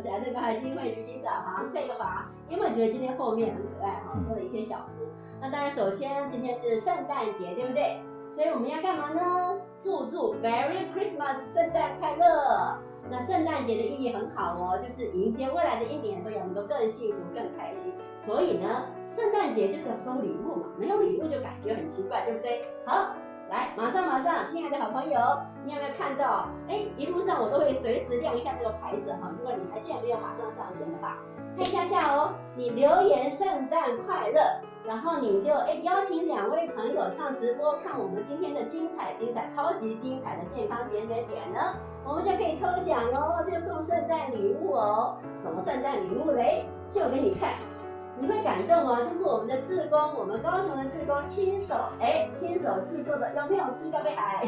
好朋友，大家好，我是癌症关怀基金会执行长黄翠华。因为我觉得今天后面很可爱哈，多了一些小图？那当然，首先今天是圣诞节，对不对？所以我们要干嘛呢？互助 Merry Christmas，圣诞快乐。那圣诞节的意义很好哦，就是迎接未来的一年都要能够更幸福、更开心。所以呢，圣诞节就是要收礼物嘛，没有礼物就感觉很奇怪，对不对？好。来，马上马上，亲爱的好朋友，你有没有看到？哎，一路上我都会随时亮一下这个牌子哈。如果你还现在没有马上上线的话，看一下下哦。你留言圣诞快乐，然后你就哎邀请两位朋友上直播看我们今天的精彩精彩超级精彩的健康点点点呢，我们就可以抽奖哦，就送圣诞礼物哦。什么圣诞礼物嘞？秀给你看。你会感动哦，这是我们的志工，我们高雄的志工亲手哎亲手制作的，有没有？是高贝海，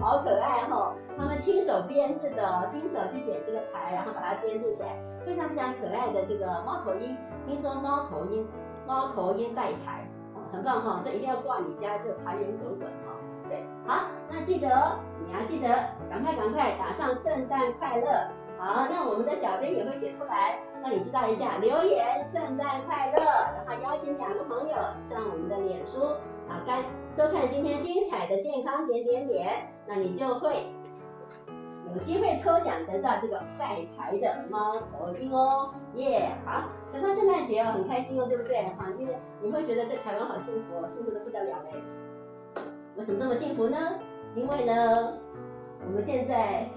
好可爱哈！他们亲手编制的，亲手去剪这个台，然后把它编织起来，非常非常可爱的这个猫头鹰。听说猫头鹰，猫头鹰带财，很棒哈！这一定要挂你家，就财源滚滚哈。对，好，那记得你要记得，赶快赶快打上圣诞快乐。好，那我们的小编也会写出来，让你知道一下。留言圣诞快乐，然后邀请两个朋友上我们的脸书，啊，看收看今天精彩的健康点点点，那你就会有机会抽奖得到这个带财的猫头鹰哦，耶！好，等到圣诞节哦，很开心哦，对不对？哈，因为你会觉得在台湾好幸福，哦幸福的不得了嘞。为什么这么幸福呢？因为呢，我们现在。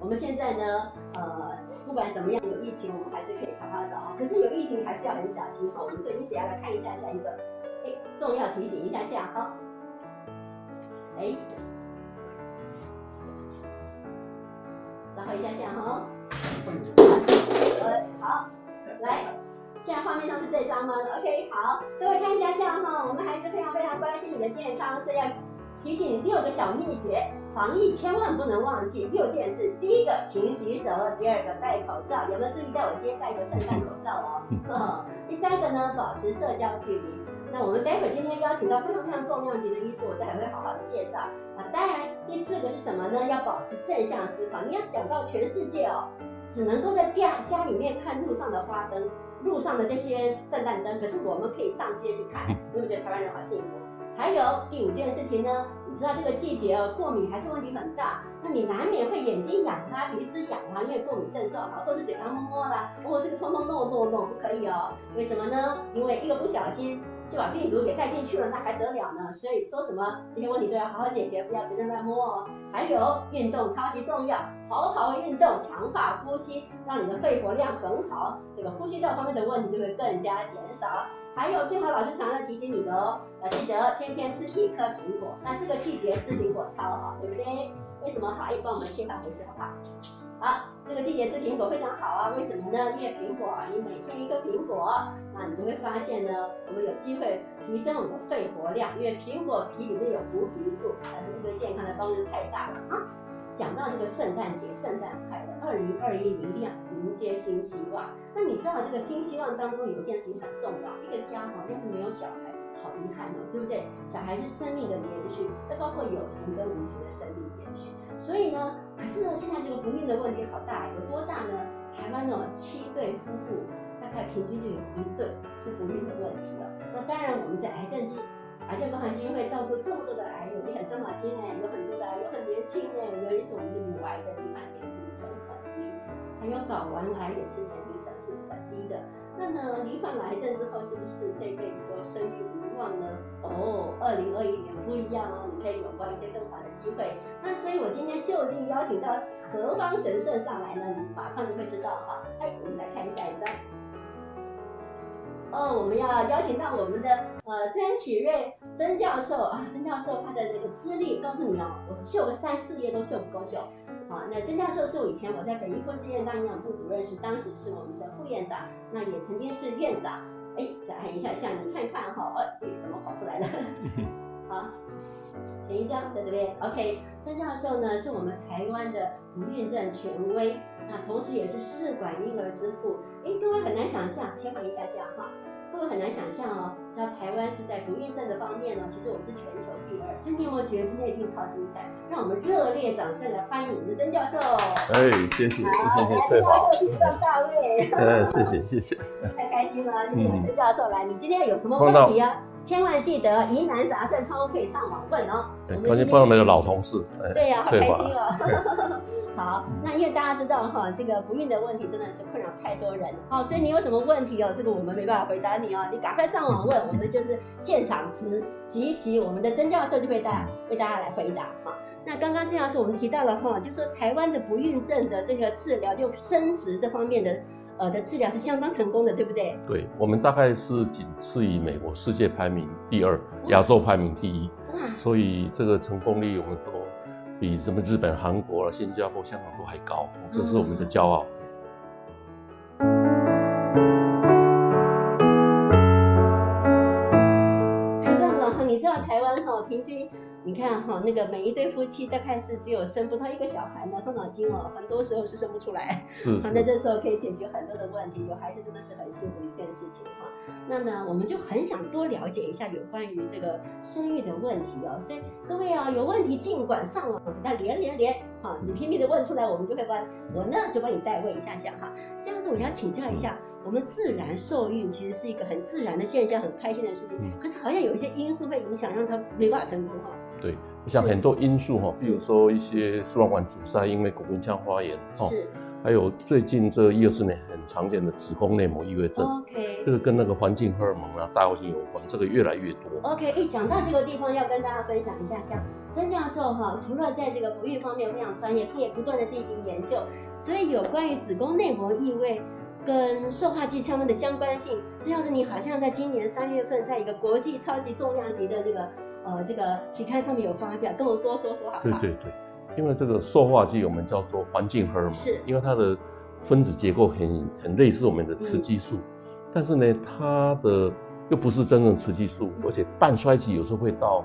我们现在呢，呃，不管怎么样，有疫情我们还是可以好好找。可是有疫情还是要很小心哈。我们所以只要来看一下下一个，哎，重要提醒一下下哈。哎，稍后一下下哈。呃，好，来，现在画面上是这张吗？OK，好，各位看一下下哈。我们还是非常非常关心你的健康，所以要提醒你六个小秘诀。防疫千万不能忘记六件事：第一个，勤洗手；第二个，戴口罩。有没有注意到我今天戴一个圣诞口罩哦？第三个呢，保持社交距离。那我们待会儿今天邀请到非常非常重量级的医师，我待会会好好的介绍。啊，当然，第四个是什么呢？要保持正向思考。你要想到全世界哦，只能够在家家里面看路上的花灯，路上的这些圣诞灯，可是我们可以上街去看，你会觉得台湾人好幸福。还有第五件事情呢，你知道这个季节哦，过敏还是问题很大。那你难免会眼睛痒啊，鼻子痒啊，因为过敏症状啊，或者嘴巴摸摸啦，哦，这个通通弄弄弄不可以哦。为什么呢？因为一个不小心就把病毒给带进去了，那还得了呢？所以说什么这些问题都要好好解决，不要随便乱摸哦。还有运动超级重要，好好运动，强化呼吸，让你的肺活量很好，这个呼吸道方面的问题就会更加减少。还有清华老师常常提醒你的哦，记得天天吃一颗苹果。那这个季节吃苹果超好，对不对？为什么好？哎，帮我们切到回去好不好？好，这个季节吃苹果非常好啊。为什么呢？因为苹果，你每天一颗苹果，那你就会发现呢，我们有机会提升我们的肺活量。因为苹果皮里面有胡皮素，那这个对健康的帮助太大了啊。讲到这个圣诞节，圣诞快乐，二零二一明亮，迎接新希望。那你知道这个新希望当中有一件事情很重要，一个家哈，要是没有小孩，好遗憾哦，对不对？小孩是生命的延续，那包括有形跟无形的生命延续。所以呢，可是呢，现在这个不孕的问题好大，有多大呢？台湾呢，七对夫妇大概平均就有一对是不孕的问题了。那当然，我们在癌症基癌症关怀基金会照顾这么多的癌友，你很伤脑筋呢，有很多的有很年轻呢，尤其是我们的乳癌的罹患年龄层很低，还有睾丸癌也是年。是比较低的，那呢，罹患癌症之后，是不是这一辈子就生育无望呢？哦，二零二一年不一样哦，你可以拥抱一些更好的机会。那所以，我今天就近邀请到何方神圣上来呢？你马上就会知道哈。哎，我们来看下一张。哦，我们要邀请到我们的呃曾启瑞曾教授啊，曾教授他的那个资历，告诉你哦，我秀个三四页都秀不够秀。好，那曾教授是我以前我在北医护士院当营养部主任时，当时是我们的副院长，那也曾经是院长。哎，再按一下下，你看看哈，哎，怎么跑出来了？好，前一张在这边。OK，曾教授呢是我们台湾的不孕症权威，那同时也是试管婴儿之父。哎，各位很难想象，切换一下下哈，会不会很难想象哦？知道台湾是在不孕症的方面呢，其实我们是全球第二，所以你有没有觉得今天一定超精彩？让我们热烈掌声来欢迎我们的曾教授。哎，谢谢，好，来，曾教授请上大位。呃，谢谢，谢谢。太开心了，今天有曾教授来，你今天有什么问题啊？千万记得疑难杂症，他们可以上网问哦。关键碰到那个老同事。对呀，好开心哦。好，那因为大家知道哈，这个不孕的问题真的是困扰太多人好，所以你有什么问题哦？这个我们没办法回答你哦，你赶快上网问，我们就是现场直即席，我们的曾教授就会大为大家来回答哈。那刚刚曾教授我们提到了哈，就说台湾的不孕症的这个治疗，就生殖这方面的。呃的治疗是相当成功的，对不对？对，我们大概是仅次于美国，世界排名第二，亚洲排名第一。哇！所以这个成功率我们都比什么日本、韩国了、新加坡、香港都还高，这是我们的骄傲。太你看哈，那个每一对夫妻大概是只有生不到一个小孩呢，伤脑筋哦，很多时候是生不出来。是。那这时候可以解决很多的问题，有孩子真的是很幸福一件事情哈。那呢，我们就很想多了解一下有关于这个生育的问题哦。所以各位啊，有问题尽管上网给他连连连，哈，你拼命的问出来，我们就会帮，我呢就帮你代问一下下哈。这样子，我想请教一下，我们自然受孕其实是一个很自然的现象，很开心的事情。可是好像有一些因素会影响，让它没办法成功哈。对，像很多因素哈，比如说一些输卵管阻塞，因为骨盆腔发炎哦，还有最近这一二十年很常见的子宫内膜异位症，OK，这个跟那个环境荷尔蒙啊、大药性有关，这个越来越多。OK，一讲到这个地方，要跟大家分享一下，像曾教授哈，除了在这个不育方面非常专业，他也不断的进行研究，所以有关于子宫内膜异位跟塑化剂相关的相关性，这样子你好像在今年三月份，在一个国际超级重量级的这个。呃，这个期刊上面有发表，跟我多说说好不好？对对对，因为这个塑化剂我们叫做环境荷尔蒙，是因为它的分子结构很很类似我们的雌激素，但是呢，它的又不是真正雌激素，而且半衰期有时候会到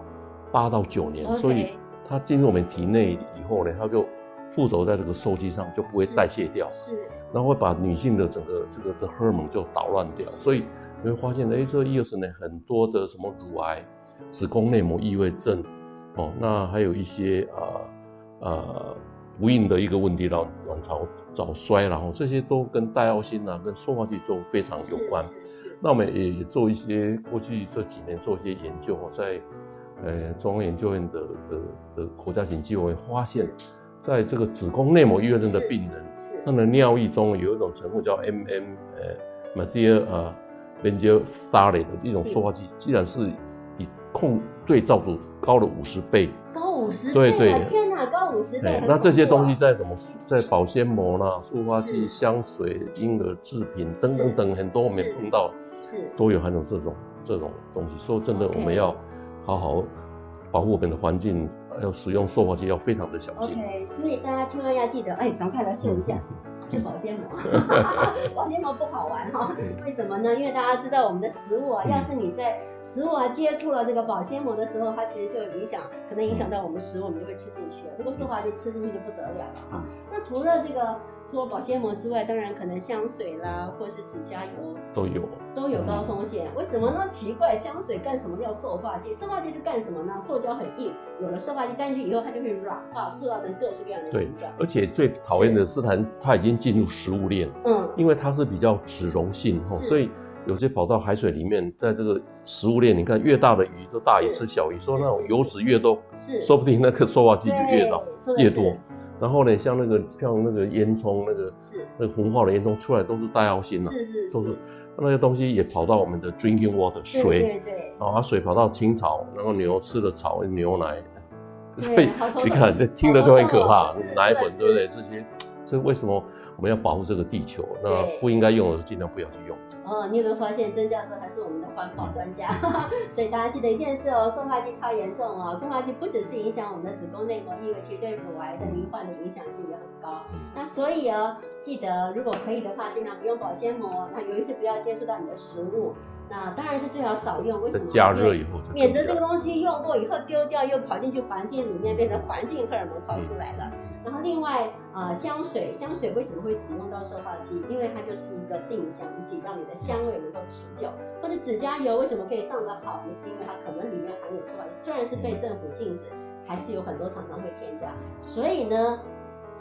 八到九年，所以它进入我们体内以后呢，它就附着在这个受体上，就不会代谢掉，是，然后会把女性的整个这个这荷尔蒙就捣乱掉，所以你会发现，哎，这意思呢，很多的什么乳癌。子宫内膜异位症，哦，那还有一些啊呃不孕的一个问题，然后卵巢早衰，然后这些都跟带药性啊，跟塑化剂都非常有关。那我们也做一些过去这几年做一些研究，在呃中央研究院的的的国家型机构发现，在这个子宫内膜异位症的病人，他的尿液中有一种成分叫 M M 呃 Methyl 呃 Benzylphthalate 的一种塑化剂，既然是控对照组高了五十倍，高五十倍，对对，天哪，高五十倍。那这些东西在什么？在保鲜膜啦、塑化剂、香水、婴儿制品等等等很多我们碰到，是都有含有这种这种东西。所以真的，我们要好好保护我们的环境，还有使用塑化剂要非常的小心。OK，所以大家千万要记得，哎，赶快来试一下。是保鲜膜，保鲜膜不好玩哈？为什么呢？因为大家知道我们的食物啊，要是你在食物啊接触了这个保鲜膜的时候，它其实就影响，可能影响到我们食物，我们就会吃进去了。如果是的话，就吃进去就不得了了哈。那除了这个。除了保鲜膜之外，当然可能香水啦，或是指甲油都有，都有高风险。为什么呢？奇怪，香水干什么要塑化剂？塑化剂是干什么呢？塑胶很硬，有了塑化剂加进去以后，它就会软化，塑造成各式各样的形状。而且最讨厌的是它，它已经进入食物链。嗯，因为它是比较脂溶性，所以有些跑到海水里面，在这个食物链，你看越大的鱼都大鱼吃小鱼，说那种油脂越多，是说不定那个塑化剂就越多越多。然后呢，像那个像那个烟囱，那个是。那个红化的烟囱出来都是大药性的，是是都是那些东西也跑到我们的 drinking water 水，对对，哦，它水跑到青草，然后牛吃了草牛奶，所以你看这听了就很可怕，奶粉对不对？这些这为什么我们要保护这个地球？那不应该用的尽量不要去用。哦，你有没有发现曾教授还是我们的环保专家？所以大家记得一件事哦，塑化剂超严重哦。塑化剂不只是影响我们的子宫内膜异位，其实对乳癌的罹患的影响性也很高。那所以哦，记得如果可以的话，尽量不用保鲜膜。那尤其是不要接触到你的食物。那当然是最好少用。为什么？加热以后，免得这个东西用过以后丢掉，又跑进去环境里面，变成环境荷尔蒙跑出来了。然后另外呃香水，香水为什么会使用到塑化剂？因为它就是一个定香剂，让你的香味能够持久。或者指甲油为什么可以上得好，也是因为它可能里面含有塑化剂，虽然是被政府禁止，还是有很多厂商会添加。所以呢。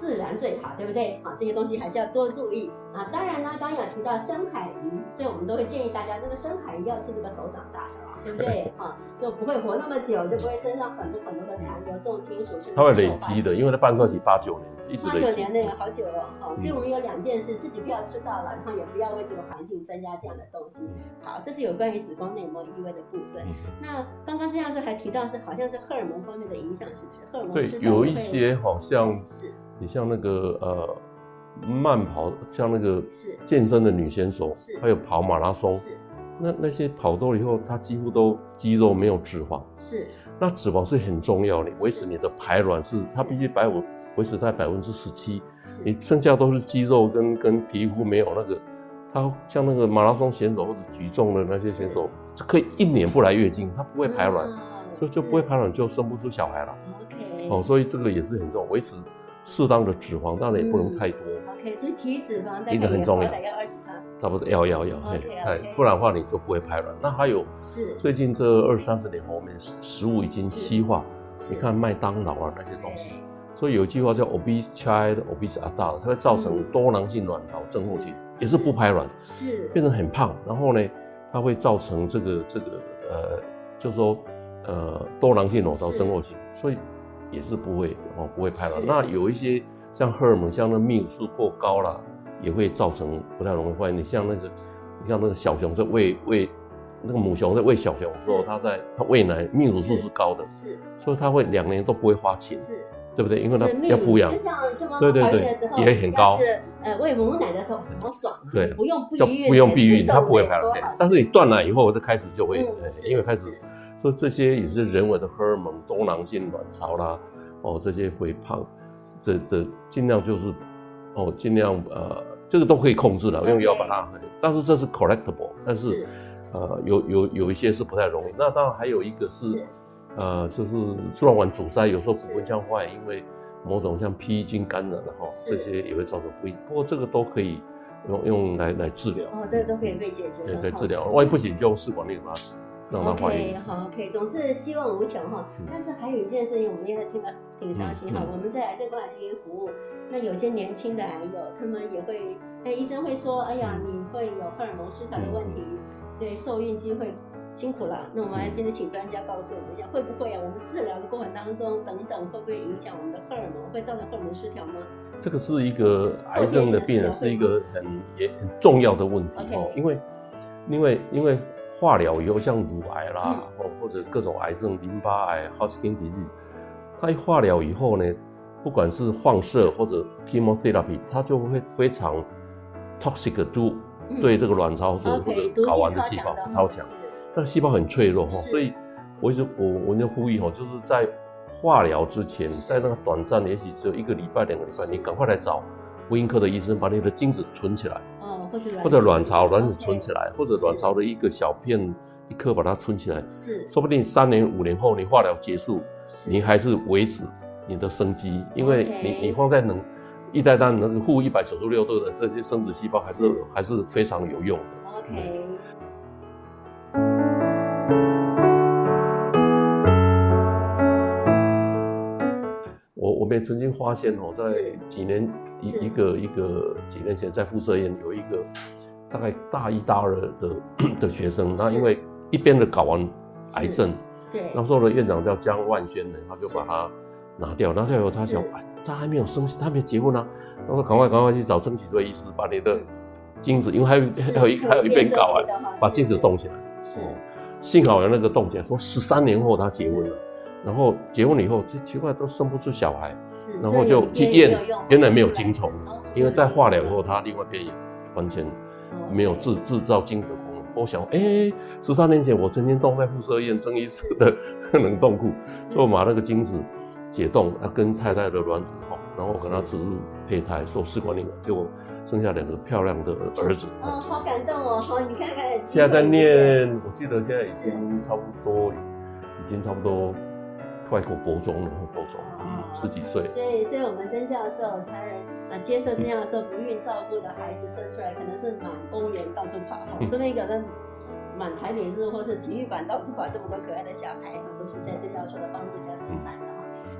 自然最好，对不对？啊，这些东西还是要多注意啊。当然呢，刚刚有提到深海鱼，所以我们都会建议大家，那个深海鱼要吃这个手掌大的。对不对？哈，就不会活那么久，就不会身上很多很多的残留重金属。它会累积的，因为它半衰期八九年，一直八九年那个好久了，哈。所以我们有两件事，自己不要吃到了，然后也不要为这个环境增加这样的东西。好，这是有关于子宫内膜异位的部分。那刚刚这样是还提到是好像是荷尔蒙方面的影响，是不是？荷尔蒙对，有一些好像是你像那个呃慢跑，像那个健身的女选手，还有跑马拉松。那那些跑多了以后，它几乎都肌肉没有脂肪。是。那脂肪是很重要的，维持你的排卵是，它必须百五维持在百分之十七。你剩下都是肌肉跟跟皮肤没有那个，它像那个马拉松选手或者举重的那些选手，可以一年不来月经，它不会排卵，所以就不会排卵就生不出小孩了。OK。哦，所以这个也是很重要，维持适当的脂肪，当然也不能太多。OK，所以体脂肪大概很重要，要二十克。差不多要要要，嘿，不然的话你就不会排卵。那还有，是最近这二三十年后面食食物已经西化，你看麦当劳啊那些东西，所以有一句话叫 obese child obese adult，它会造成多囊性卵巢症候群，也是不排卵，是变成很胖，然后呢，它会造成这个这个呃，就说呃多囊性卵巢症候群，所以也是不会哦不会排卵。那有一些像荷尔蒙，像那泌乳素过高了。也会造成不太容易怀孕。你像那个，你像那个小熊在喂喂，那个母熊在喂小熊的时候，它在它喂奶泌乳素是高的，是，所以它会两年都不会发情，是，对不对？因为它要抚养，就像像妈妈怀孕的时候也很高，是呃喂母奶的时候好爽，对，不用避孕，不用避孕，它不会排卵。但是你断奶以后，它开始就会，因为开始，所以这些也是人为的荷尔蒙多囊性卵巢啦，哦这些肥胖，这这尽量就是。哦，尽量呃，这个都可以控制的，用药把它。但是这是 correctable，但是呃，有有有一些是不太容易。那当然还有一个是，呃，就是输卵管阻塞，有时候骨盆腔坏，因为某种像披菌感染的哈，这些也会造成不一。不过这个都可以用用来来治疗。哦，这个都可以被解决。对，可以治疗。万一不行，就用试管内把它让它怀孕。好，OK，总是希望无穷哈。但是还有一件事情，我们也听到挺伤心哈。我们在癌症关怀基金服务。那有些年轻的癌友，他们也会，哎，医生会说，哎呀，你会有荷尔蒙失调的问题，所以受孕机会辛苦了。那我们今天请专家告诉我们一下，会不会啊？我们治疗的过程当中，等等，会不会影响我们的荷尔蒙，会造成荷尔蒙失调吗？这个是一个癌症的病人，是一个很也很重要的问题哦，因为因为因为化疗以后，像乳癌啦，或或者各种癌症，淋巴癌、Hodgkin disease，它一化疗以后呢？不管是放射或者 chemotherapy，它就会非常 toxic 对对这个卵巢或者或者睾丸的细胞超强，那细胞很脆弱哈，所以我一直我我就呼吁哈，就是在化疗之前，在那个短暂也许只有一个礼拜两个礼拜，你赶快来找妇婴科的医生，把你的精子存起来，哦，或者或者卵巢卵子存起来，或者卵巢的一个小片一颗把它存起来，是，说不定三年五年后你化疗结束，你还是维持。你的生机，因为你你放在能一代单那个负一百九十六度的这些生殖细胞，还是还是非常有用的。OK。我我们也曾经发现哦，在几年一一个一个几年前，在附设院有一个大概大一大二的 的学生，那因为一边的睾丸癌症，对，那时候的院长叫江万轩呢，他就把他。拿掉，拿掉以后，他想，哎，他还没有生，他没结婚呢，然后赶快赶快去找曾启瑞医师，把你的精子，因为还有还有一还有一边睾丸，把精子冻起来。是，幸好有那个冻起来，说十三年后他结婚了，然后结婚了以后，这奇怪都生不出小孩，然后就去验，原来没有精虫，因为在化疗以后，他另外变完全没有制制造精子的功能。我想，哎，十三年前我曾经冻在附设院曾医师的冷冻库，所以我把那个精子。解冻，他跟太太的卵子哈，然后我跟他植入胚胎，做试管婴儿，结果生下两个漂亮的儿子。哦，好感动哦！好，你看看。现在在念，我记得现在已经差不多，已经差不多外国国中了，国中，哦，十几岁。所以，所以我们曾教授他呃接受曾教授不孕照顾的孩子生出来，可能是满公园到处跑，哈，这边有的满台北市或是体育馆到处跑，这么多可爱的小孩，都是在曾教授的帮助下生产的。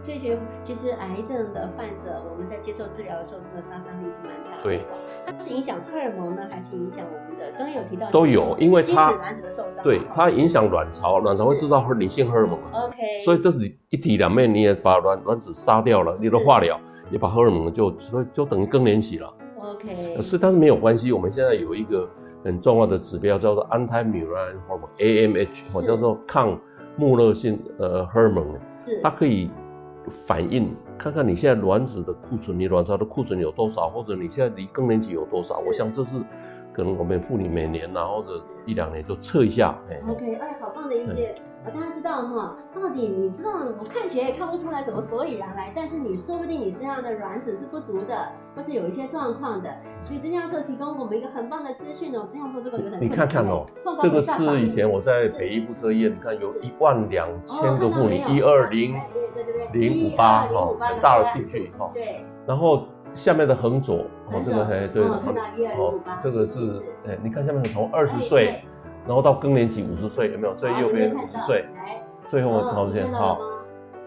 所以，其其实癌症的患者，我们在接受治疗的时候，这个杀伤力是蛮大的。对，它是影响荷尔蒙呢，还是影响我们的？刚刚有提到都有，因为它卵子的受伤，对它影响卵巢，卵巢会制造女性荷尔蒙 OK，所以这是一体两面，你也把卵卵子杀掉了，你的化疗也把荷尔蒙就所以就等于更年期了。OK，所以它是没有关系。我们现在有一个很重要的指标叫做 anti-mullerian hormone（AMH），或叫做抗穆勒性呃荷尔蒙，是它可以。反应看看你现在卵子的库存，你卵巢的库存有多少，或者你现在离更年期有多少？我想这是可能我们妇女每年啊，或者一两年就测一下。OK，哎，好棒的意见。大家知道哈，到底你知道，我看起来也看不出来什么所以然来，但是你说不定你身上的卵子是不足的，或是有一些状况的，所以曾教授提供我们一个很棒的资讯哦。曾教授这个有点你看看哦，这个是以前我在北医妇科医院，你看有一万两千个妇女，一二零零五八哈，很大的数据哈。对。然后下面的横左哦，这个哎对，哦，这个是哎，你看下面从二十岁。然后到更年期五十岁有没有？最右边五十岁，最后多少钱？好，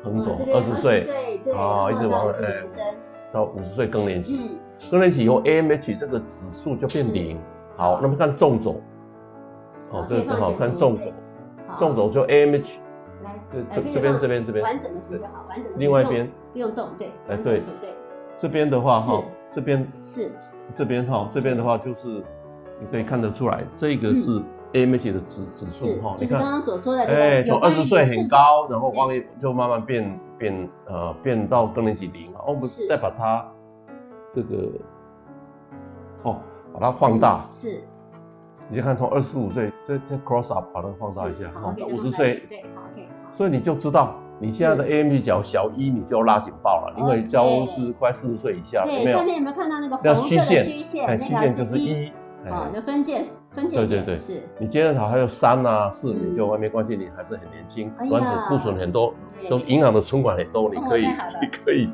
横走二十岁，啊，一直往哎，到五十岁更年期，更年期以后 AMH 这个指数就变零。好，那么看纵轴，哦，这个很好看纵轴，纵轴就 AMH，来，这这边这边这边，完整的图就好，完整的。另外一边。不用动，对，哎对，这边的话哈，这边是，这边哈，这边的话就是你可以看得出来，这个是。AMH 的指指数哈，你看刚刚所说的，哎，从二十岁很高，然后往就慢慢变变呃变到更年期零，我们再把它这个哦把它放大，是，你就看从二十五岁再再 cross up 把它放大一下，好，五十岁，对，好，OK，所以你就知道你现在的 AMH 只要小一，你就拉警报了，因为交是快四十岁以下，有没有？下面有没有看到那个红色的虚线？虚线就是一，好，就分界分界。对对对，是你接着好还有三啊四，你就外面关系你还是很年轻，卵子库存很多，都银行的存款很多，你可以你可以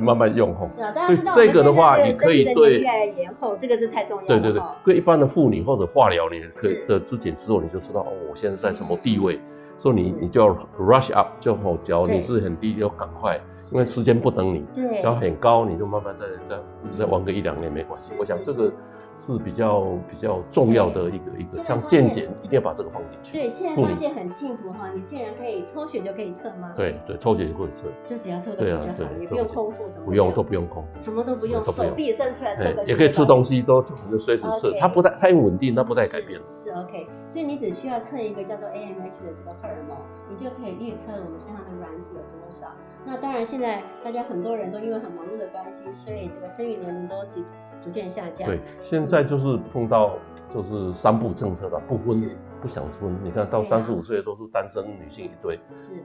慢慢用吼。是啊，所以这个的话，你可以对越来越延后，这个是太重要了。对对对，对一般的妇女或者化疗，你可以的之前之后，你就知道哦，我现在在什么地位。说你你就要 rush up 就好，脚你是很低，要赶快，因为时间不等你。对，要很高，你就慢慢再再再玩个一两年没关系。我想这个是比较比较重要的一个一个，像健检一定要把这个放进去。对，现在发现很幸福哈，你竟然可以抽血就可以测吗？对对，抽血就可以测，就只要抽个血就好，也不用空腹什么。不用都不用空，什么都不用，手臂伸出来抽个血。也可以吃东西，都能随时测，它不太太稳定，它不太改变。是 OK，所以你只需要测一个叫做 AMH 的这个荷尔蒙，你就。就可以预测我们身上的卵子有多少。那当然，现在大家很多人都因为很忙碌的关系，所以这个生育年龄都逐逐渐下降。对，现在就是碰到就是三不政策的，不婚不想婚。你看到三十五岁都是单身女性一堆，是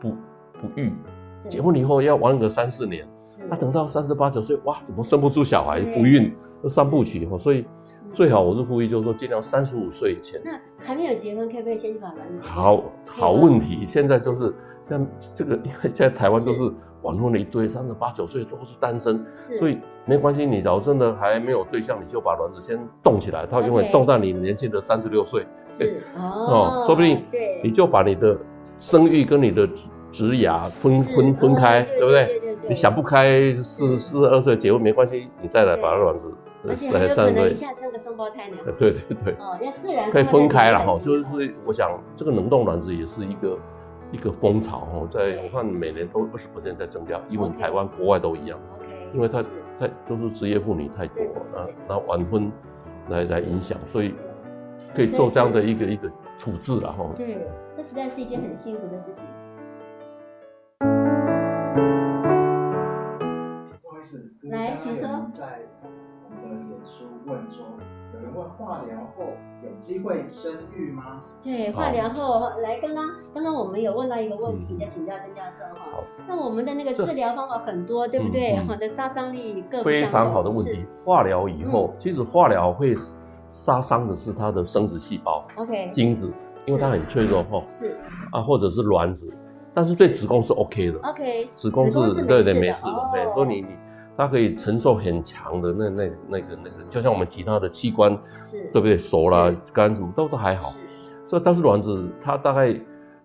不不育，结婚以后要玩个三四年，他等到三十八九岁，哇，怎么生不出小孩，不孕，这三部曲哦，所以。最好我是呼吁，就是说尽量三十五岁以前。那还没有结婚，可不可以先去把卵子？好好问题，现在就是像这个，因为现在台湾都是晚婚的一堆，三十八九岁都是单身，所以没关系。你假如真的还没有对象，你就把卵子先冻起来，它因为冻到你年轻的三十六岁，是哦，说不定，你就把你的生育跟你的职涯分分分开，对不对。你想不开，四四十二岁结婚没关系，你再来把卵子。而且还有可能一下生个双胞胎呢。对对对。哦，那自然可以分开了哈，就是我想这个冷冻卵子也是一个一个风潮哦，在我看每年都二十在增加，因为台湾国外都一样。因为它太都是职业妇女太多，那那晚婚来来影响，所以可以做这样的一个一个处置了哈。对，这实在是一件很幸福的事情。不好意思，来，请说。问说，有人问化疗后有机会生育吗？对，化疗后来，刚刚刚刚我们有问到一个问题，在请教曾教授哈。那我们的那个治疗方法很多，对不对？好的杀伤力各非常好的问题。化疗以后，其实化疗会杀伤的是它的生殖细胞，OK，精子，因为它很脆弱哈。是啊，或者是卵子，但是对子宫是 OK 的，OK，子宫是是对对没没事的，对，所以你你它可以承受很强的那那那个那个，就像我们其他的器官，是。对不对？手啦、肝什么都都还好，所以但是卵子它大概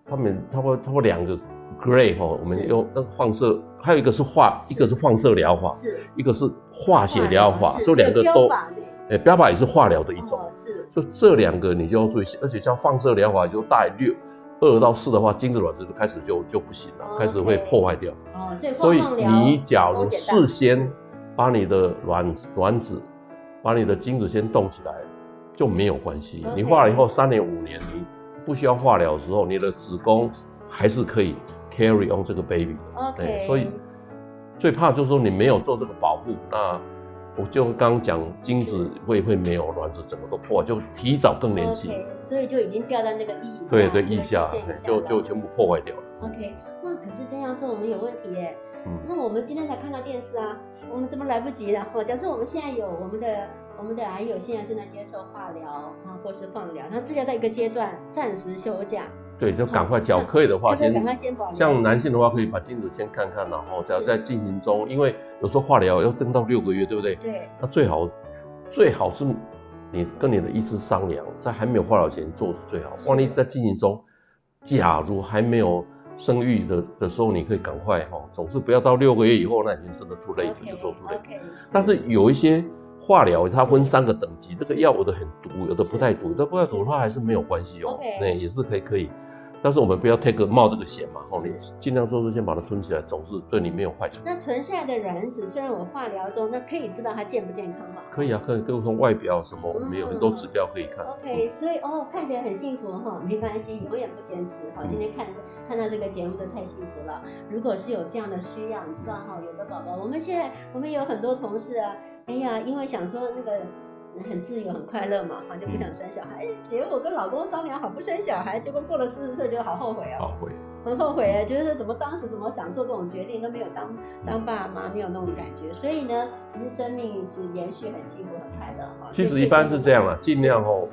它们它会它会两个 grade 哈，我们用那个放射，还有一个是化，一个是放射疗法，一个是化学疗法，是所以两个都，哎，标靶也是化疗的一种，哦是。就这两个你就要注意，而且像放射疗法就大于六二到四的话，精子卵子就开始就就不行了，哦开始会破坏掉。哦，所以所以你假如事先把你的卵卵子，把你的精子先冻起来，就没有关系。你化了以后三年五年，你不需要化疗的时候，你的子宫还是可以 carry on 这个 baby 的。OK，所以最怕就是说你没有做这个保护，那我就刚刚讲精子会会没有卵子整个都破，就提早更年期。OK，所以就已经掉到那个腋下，对对，那个腋下就就全部破坏掉了。OK，那可是这样说我们有问题耶。嗯，那我们今天才看到电视啊，我们怎么来不及了？哦，假设我们现在有我们的我们的癌友现在正在接受化疗啊，或是放疗，他治疗到一个阶段，暂时休假，对，就赶快脚。可以的话，先就赶快先保留。像男性的话，可以把精子先看看，然后在是在进行中，因为有时候化疗要等到六个月，对不对？对那最好最好是你跟你的医师商量，在还没有化疗前做是最好。万一在进行中，假如还没有生育的的时候，你可以赶快哈，总是不要到六个月以后，那已经真的 too late 就说 too late。但是有一些化疗，它分三个等级，这个药有的很毒，有的不太毒，有的不太毒的话还是没有关系哦那也是可以可以。但是我们不要 take 冒这个险嘛，哦，是你尽量做出先把它存起来，总是对你没有坏处。那存下来的卵子，虽然我化疗中，那可以知道它健不健康吗？可以啊，可以，跟从外表什么，我们有很多指标可以看。OK，所以哦，看起来很幸福哈，没关系，永远不嫌迟哈。嗯今天看看到这个节目都太幸福了。如果是有这样的需要，你知道哈，有的宝宝，我们现在我们有很多同事啊，哎呀，因为想说那个很自由很快乐嘛，哈，就不想生小孩。哎，结果我跟老公商量好不生小孩，结果过了四十岁就好后悔哦，好悔，很后悔哎，觉得怎么当时怎么想做这种决定都没有当当爸妈，没有那种感觉。所以呢，其实生命是延续很幸福很快乐哈。其实一般是这样啦，最尽量哦，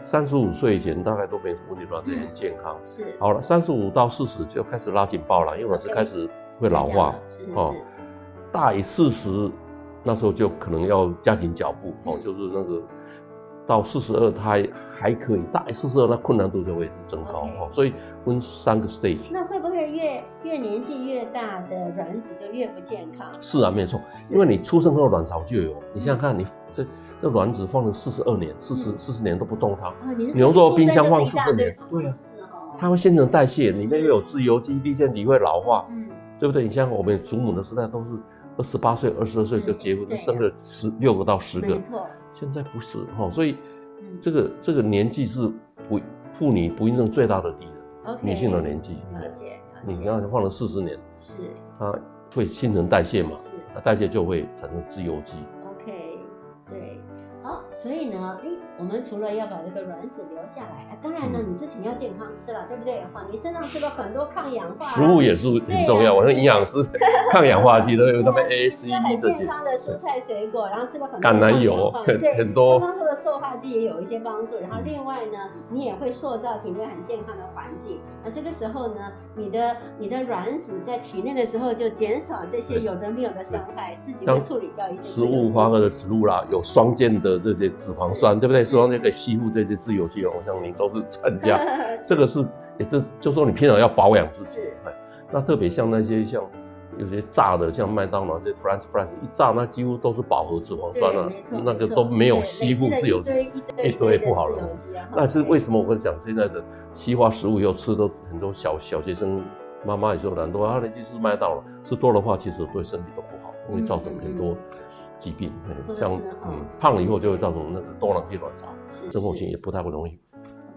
三十五岁以前大概都没什么问题，卵子也很健康。是好了，三十五到四十就开始拉警报了，因为卵子开始会老化是是哦。大于四十，那时候就可能要加紧脚步哦，嗯就是那个到四十二，它还可以；大于四十二，那困难度就会增高哦。所以分三个 stage。那会不会越越年纪越大的卵子就越不健康？是啊，没错，因为你出生后卵巢就有，你想想看，你这这卵子放了四十二年、四十四十年都不动它，啊，你是牛肉冰箱放四40年对啊它会新陈代谢，里面又有自由基，立腺体会老化，嗯，对不对？你像我们祖母的时代都是二十八岁、二十二岁就结婚，嗯生了十六个到十个没，错，现在不是哈，所以嗯这个这个年纪是不妇女不孕症最大的敌人，OK，女性的年纪。了解，了你解刚才放了四十年，是它会新陈代谢嘛，是那代谢就会产生自由基。所以呢，哎，我们除了要把这个卵子留下来，啊，当然呢，嗯。你之前要健康吃了，对不对？哈，你身上吃了很多抗氧化啊，食物也是很重要，我像营养师、抗氧化剂都有他们 A、C、E 这些。健康的蔬菜水果，然后吃了很多橄榄油很很多。刚刚说的塑化剂也有一些帮助，然后嗯。另外呢，你也会塑造体内很健康的环境。那这个时候呢，你的你的卵子在体内的时候就减少这些有的没有的伤害，自己会处理掉一些食物花的植物啦，有双键的这些脂肪酸，对不对？是脂肪酸可以吸附这些自由基哦。我想您都是 专家，是这个是也这就说你平常要保养自己。哎那特别像那些像有些炸的，像麦当劳这 French fries 一炸，那几乎都是饱和脂肪酸啊那个都没有吸附自由基。一堆一堆一堆的不好的自由基啊那是为什什么我跟你讲现在的西化食物以后吃都很多小小学生妈妈也说懒惰啊，那去吃麦当劳吃多的话，其实对身体都不好，会造成很多疾病，嗯像嗯胖了以后就会造成那个多囊性卵巢是症候群，也不太不容易。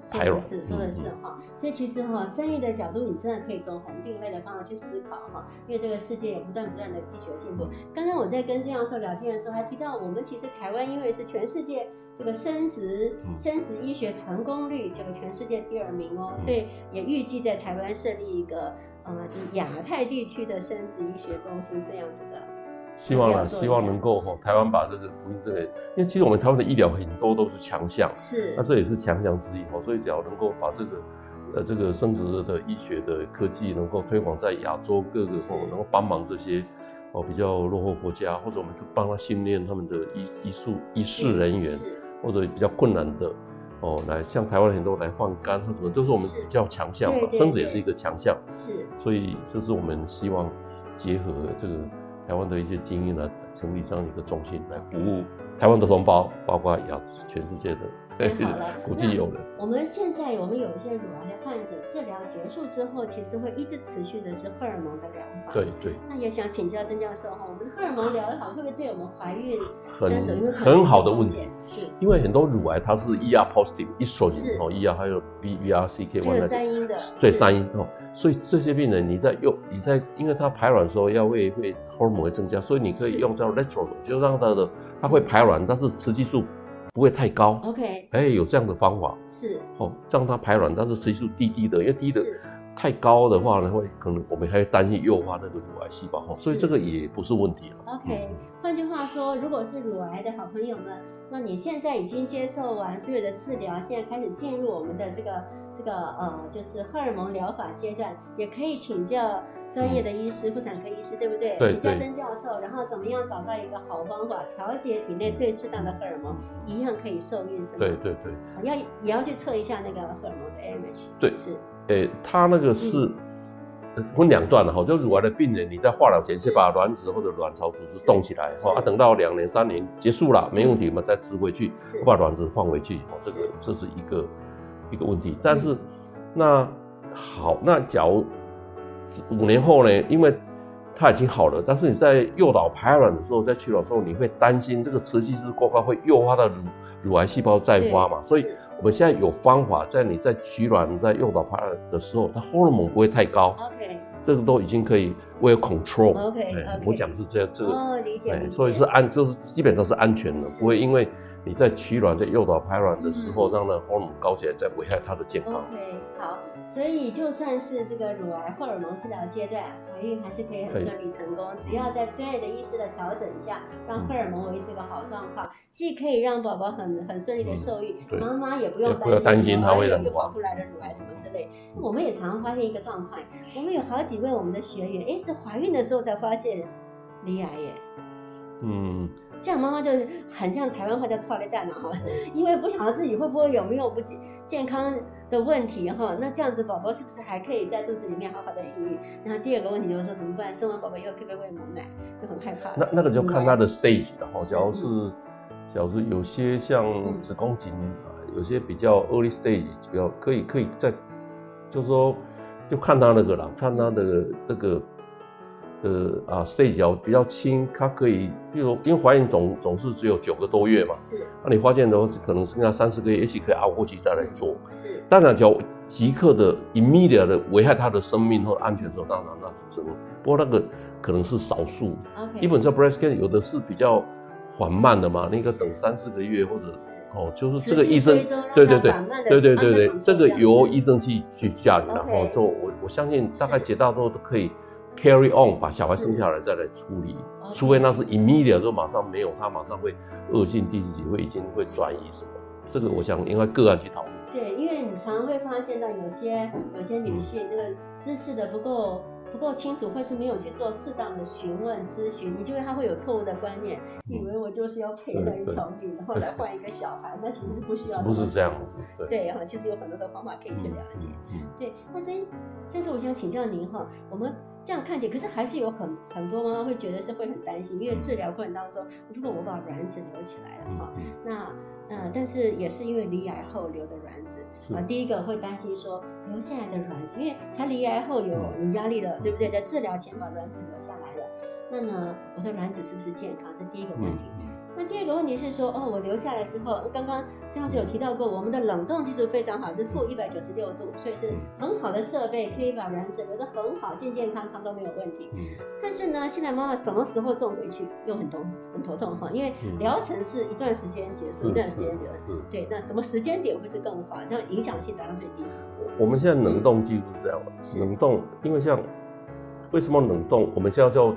说排卵的是，说的嗯是哈，所以其实哈，生育的角度，你真的可以从很定类的方法去思考哈，因为这个世界也不断不断的医学进步。刚刚我在跟这教授聊天的时候，还提到我们其实台湾因为是全世界这个生殖嗯生殖医学成功率这个全世界第二名哦，嗯所以也预计在台湾设立一个呃，就是亚太地区的生殖医学中心这样子的。希望呢，要做一下希望能够哈台湾把这个不孕这个，因为其实我们台湾的医疗很多都是强项，是。那这也是强项之一哈，所以只要能够把这个呃这个生殖的医学的科技能够推广在亚洲各个是。哦，能够帮忙这些哦比较落后国家，或者我们就帮他训练他们的医医术医师人员，是或者比较困难的哦，来像台湾很多来换肝或什么，都是我们比较强项嘛生殖也是一个强项，是。所以这是我们希望结合这个台湾的一些精英来成立这样一个中心来服务台湾的同胞，包括亚全世界的太好了 国际友人。我们现在我们有一些乳癌的患者，治疗结束之后，其实会一直持续的是荷尔蒙的疗法。对对，那也想请教曾教授哈，我们的荷尔蒙疗法会不会对我们怀孕、很生子有没有可能很好的问题是，因为很多乳癌它是 ER positive 一手是哦，ER 还有 B VRCK 还有那三阴的，对三阴哦，所以这些病人你在用你在，因为它排卵的时候要会会荷尔蒙会增加，所以你可以用叫 retro，就让它的它会排卵，但是雌激素不会太高。OK 哎，有这样的方法。是。哦，让它排卵，但是雌激素低低的，因为低的太高的话呢，会可能我们还会担心诱发那个乳癌细胞哈，所以这个也不是问题了。OK，换句话说，如果是乳癌的好朋友们，那你现在已经接受完所有的治疗，现在开始进入我们的这个这个呃，就是荷尔蒙疗法阶段，也可以请教专业的医师、妇产科医师，对不对？对请教曾教授，然后怎么样找到一个好方法，调节体内最适当的荷尔蒙，一样可以受孕，是吗？对对对，要也要去测一下那个荷尔蒙的 AMH。对是。诶，他那个是分两段的哈，就乳癌的病人，你在化疗前先把卵子或者卵巢组织动起来哈，啊，等到两年三年结束了没问题，我们再植回去，我把卵子放回去，哦，这个是。这是一个一个问题。但是那好，那假如五年后呢，因为它已经好了，但是你在诱导排卵的时候，在取卵的时候，你会担心这个雌激素过高会诱发到乳乳癌细胞再发嘛，所以。我们现在有方法，在你在取卵、在诱导排卵的时候，它荷尔蒙不会太高，OK 这个都已经可以 well control。OK 我讲是这样，这个，哦，理解，所以是安，就是基本上是安全的，不会因为你在取卵、在诱导排卵的时候，嗯让那荷尔蒙高起来，再危害它的健康。OK，好，所以就算是这个乳癌荷尔蒙治疗阶段，怀孕还是可以很顺利成功，只要在专业的医师的调整下，让荷尔蒙维持一个好状况，既可以让宝宝很很顺利的受孕，对妈妈也不用也不要担心说她会染哎又跑出来的乳癌什么之类。我们也常常发现一个状况，我们有好几位我们的学员，哎，是怀孕的时候才发现罹癌耶。嗯，这样妈妈就是很像台湾话叫“错了蛋”哈，因为不晓得自己会不会有没有不健健康的问题哈。那这样子宝宝是不是还可以在肚子里面好好的孕育？然后第二个问题就是说怎么办？生完宝宝以后可不可以喂母奶？就很害怕。那那个就看他的 stage 了哈。是假如是，假如是有些像嗯子宫颈啊，有些比较 early stage，比较可以可以在，就是说，就看他那个了，看他的那个的啊 stage 要比较轻，它可以，比如因为怀孕总总是只有九个多月嘛，是那你发现的话可能剩下三四个月，也许可以熬过去再来做。是当然，只要即刻的 immediate 的危害他的生命或安全的时候，当然那是真的。不过那个可能是少数。OK。基本上 breast cancer 有的是比较缓慢的嘛，那个等三四个月或者哦，就是这个医生对对对对对对对这个由医生去去驾驭，然后做我我相信大概是绝大多数都可以 carry on 把小孩生下来再来处理。除非那是 immediate 就马上没有，他马上会恶性第四期会已经会转移什么，这个我想应该个案去讨论。对，因为你常常会发现到有些有些嗯。女性那个知识的不够不够清楚，或是没有去做适当的询问咨询，你就会她会有错误的观念，以为我就是要赔了一对条命，然后来换一个小孩，那其实不需要，不是这样子，对，对哈，其实有很多的方法可以去了解。嗯，对，那这但是我想请教您哈，我们这样看起来，可是还是有很很多妈妈会觉得是会很担心，因为治疗过程当中，如果我把卵子留起来了哈，那嗯但是也是因为离癌后留的卵子是啊，第一个会担心说留下来的卵子，因为才离癌后有嗯有压力了，对不对？在治疗前把卵子留下来了，那呢，我的卵子是不是健康？这第一个问嗯题。那第二个问题是说，哦，我留下来之后，刚刚张老师有提到过，我们的冷冻技术非常好，是负一百九十六度，所以是很好的设备，可以把卵子留得很好，健健康康都没有问题。嗯但是呢，现在妈妈什么时候种回去又很头很头痛哈，因为嗯疗程是一段时间结束，一段时间留。是。对，那什么时间点会是更好，让影响性达到最低？我们现在冷冻技术是这样的，冷冻，因为像为什么冷冻？我们现在叫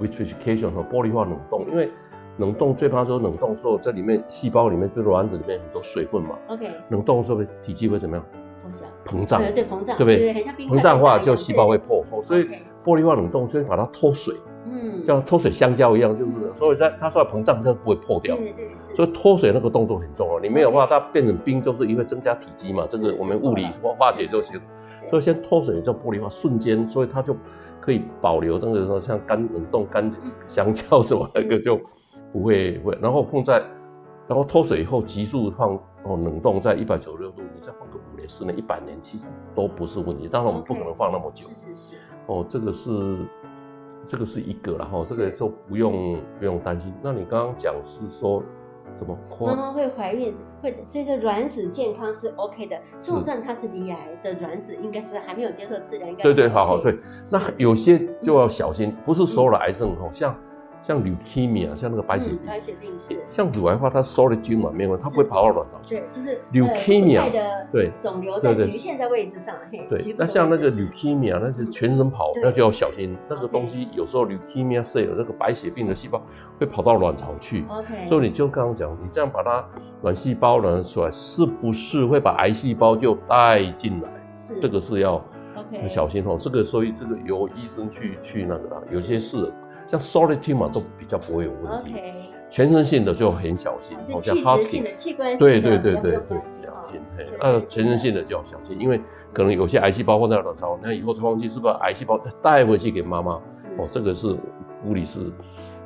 vitrification 和玻璃化冷冻，因为冷冻最怕说冷冻的时候，这里面细胞里面，就是卵子里面很多水分嘛，OK，冷冻的时候体积会怎么样？缩小，膨胀，对对膨胀，对不对？对？很像膨胀化就细胞会破后，所以玻璃化冷冻所以把它脱水，嗯，像脱水香蕉一样，就是所以在它稍微膨胀它就不会破掉。对。对对是，所以脱水那个动作很重要，你没有的话，它变成冰就是因为增加体积嘛，这个我们物理或化学就行。所以先脱水就玻璃化，瞬间，所以它就可以保留那个说像干冷冻干香蕉什么那个就不会会，然后放在，然后脱水以后急速放哦冷冻在一百九十六度，你再放个五年、十年、一百年，其实都不是问题。当然我们不可能放那么久是是是，哦，这个是这个是一个然后这个就不用不用担心。那你刚刚讲是说什么？妈妈会怀孕，会，所以说卵子健康是 OK 的，就算它是离癌的卵子，应该是还没有接受治疗，应该对对，好好对。那有些就要小心，不是所有的癌症哦，像像 leukemia，像那个白血病。嗯，白血病是，像乳癌化，它 solid tumor 没有，它不会跑到卵巢去。对，就是 Leukemia，呃不太的对。肿瘤在对对。局限在位置上，对，那像那个 leukemia，那是全身跑，对。那就要小心。那个东西有时候 leukemia cell 那个白血病的细胞会跑到卵巢去，OK，所以你就刚刚讲，你这样把它卵细胞卵出来，是不是会把癌细胞就带进来？是。这个是要 OK 要小心哦。这个所以这个由医生去去那个啦，有些是像 solid tumor 都比较不会有问题，OK，全身性的就很小心是哦，像器质性 Hodgkin 的器官对对对对对小哦心。全，呃，身全身性的就要小心，因为可能有些癌细胞放在卵巢，那以后超光机是不是癌细胞再带回去给妈妈？哦，这个是物理师，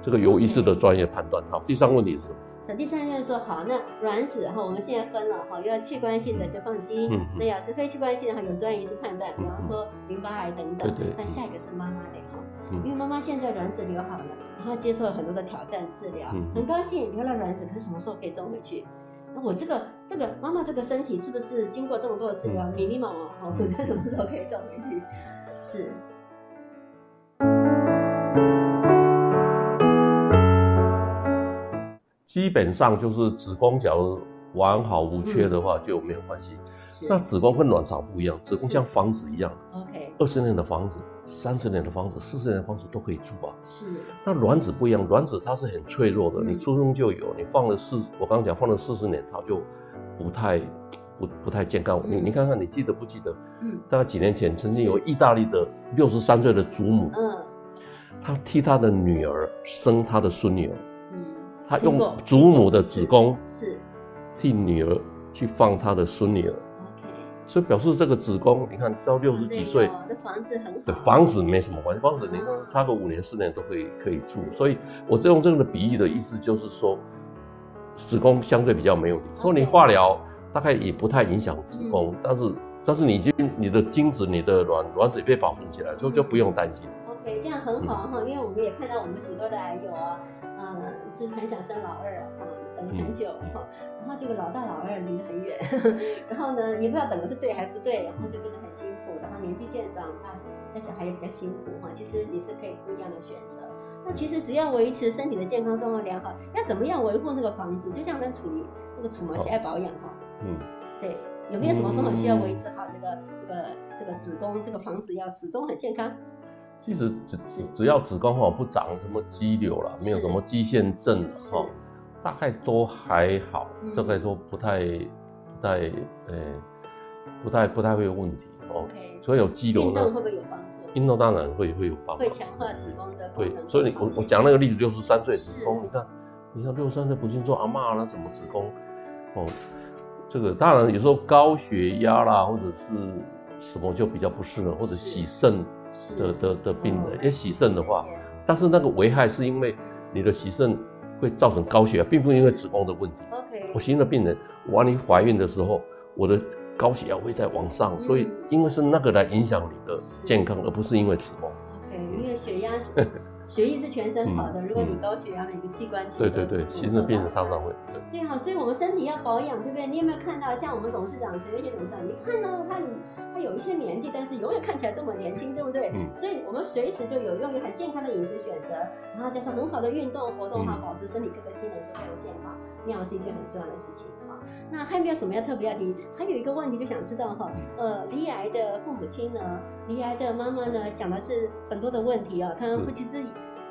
这个由医师的专业判断。好，第三个问题是什么？那第三就是说，好，那卵子哈，我们现在分了哈，要器官性的就放心，那要是非器官性的哈，有专业医师判断，比方说淋巴癌等等。对对那下一个是妈妈的哈，嗯。因为妈妈现在卵子留好了，然后接受了很多的挑战治疗，嗯。很高兴留了卵子，可是什么时候可以种回去？那我这个这个妈妈这个身体是不是经过这么多的治疗，嗯。迷迷茫茫哈，嗯。那什么时候可以种回去？是。基本上就是子宫假如完好无缺的话就没有关系。是。那子宫跟卵巢不一样，子宫像房子一样，OK。二十年的房子、三十年的房子、四十年的房子都可以住啊。是。那卵子不一样，卵子它是很脆弱的，嗯。你出生就有，你放了四，我刚刚讲放了四十年，它就不太不不太健康。你嗯。你看看，你记得不记得？嗯。大概几年前，曾经有意大利的六十三岁的祖母，嗯。她替她的女儿生她的孙女儿，嗯，她用祖母的子宫是。替女儿去放她的孙女儿。所以表示这个子宫，你看到六十几岁对，哦那房子很好，对房子没什么关系，房子你看差个五年四年都可以可以住，所以我这用这个的比喻的意思就是说，子宫相对比较没有问题，所以你化疗大概也不太影响子宫，嗯。但是但是你已经你的精子、你的卵卵子也被保存起来，所以就不用担心。OK，这样很好哈，因为我们也看到我们许多的癌友啊，嗯，就是很想生老二啊，等了很久然后这个老大老二离得很远，然后呢也不知道等的是对还不对，然后就变得很辛苦，然后年纪渐长，大那小孩也比较辛苦哈，其实你是可以不一样的选择。那其实只要维持身体的健康状况良好，要怎么样维护那个房子？就像跟处理那个除毛器爱保养哈，嗯，对，有没有什么方法需要维持好这个这个这个子宫这个房子要始终很健康？其实只只只要子宫哈不长什么肌瘤了，没有什么肌腺症了哈，大概都还好嗯，大概都不太不太呃不太不太会有问题哦。OK，所以有肌瘤呢运动，会不会有帮助？运动当然会会有帮助会。强化子宫的功对。，所以你我我讲那个例子，六十三岁子宫，你看，你看六十三岁不是说阿妈那怎么子宫？哦，这个当然有时候高血压啦，或者是什么就比较不适合，或者洗肾是的的的病人，哦因为洗肾的话但是那个危害是因为你的洗肾会造成高血压，并不是因为子宫的问题。OK，我新的病人，我让你怀孕的时候，我的高血压会在往上，所以嗯。因为是那个来影响你的健康，而不是因为子宫。OK，因为血压 血液是全身跑的，嗯如果你嗯高血压，每个器官其实对对对，都会新的病人受到常常会。对对好，所以我们身体要保养，对不对？你有没有看到，像我们董事长沈月健董事长，你看到他他有一些年纪，但是永远看起来这么年轻，对不对？嗯所以我们随时就有用于很健康的饮食选择，然后加上很好的运动活动哈，嗯保持身体各个机能是非常健康，那样是一件很重要的事情哈。那还有没有什么要特别要提？还有一个问题就想知道哈，呃，离癌的父母亲呢，离癌的妈妈呢，想的是很多的问题啊，他们是。其实